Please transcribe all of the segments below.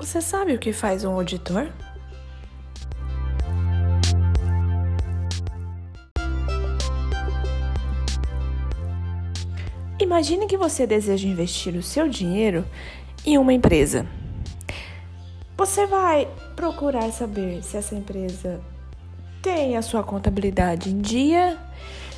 Você sabe o que faz um auditor? Imagine que você deseja investir o seu dinheiro em uma empresa. Você vai procurar saber se essa empresa tem a sua contabilidade em dia,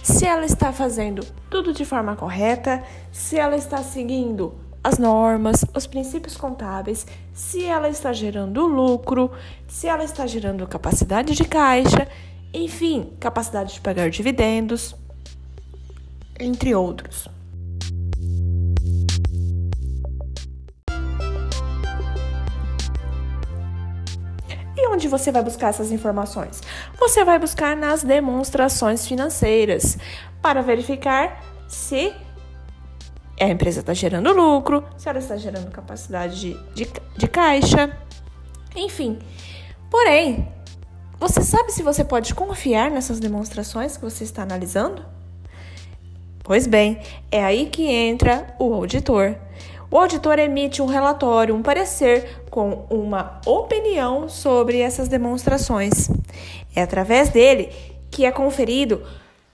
se ela está fazendo tudo de forma correta, se ela está seguindo as normas, os princípios contábeis, se ela está gerando lucro, se ela está gerando capacidade de caixa, enfim, capacidade de pagar dividendos, entre outros. E onde você vai buscar essas informações? Você vai buscar nas demonstrações financeiras para verificar se a empresa está gerando lucro, se ela está gerando capacidade de, de, de caixa, enfim. Porém, você sabe se você pode confiar nessas demonstrações que você está analisando? Pois bem, é aí que entra o auditor. O auditor emite um relatório, um parecer com uma opinião sobre essas demonstrações. É através dele que é conferido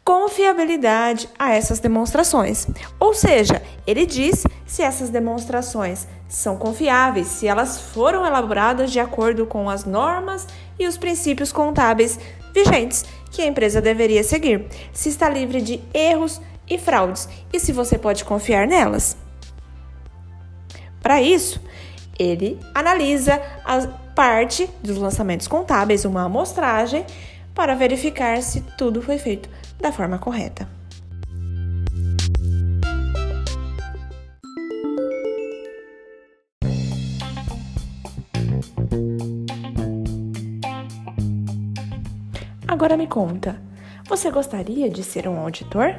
confiabilidade a essas demonstrações. Ou seja, ele diz se essas demonstrações são confiáveis, se elas foram elaboradas de acordo com as normas e os princípios contábeis vigentes que a empresa deveria seguir, se está livre de erros e fraudes e se você pode confiar nelas. Para isso, ele analisa a parte dos lançamentos contábeis, uma amostragem, para verificar se tudo foi feito da forma correta. Agora me conta, você gostaria de ser um auditor?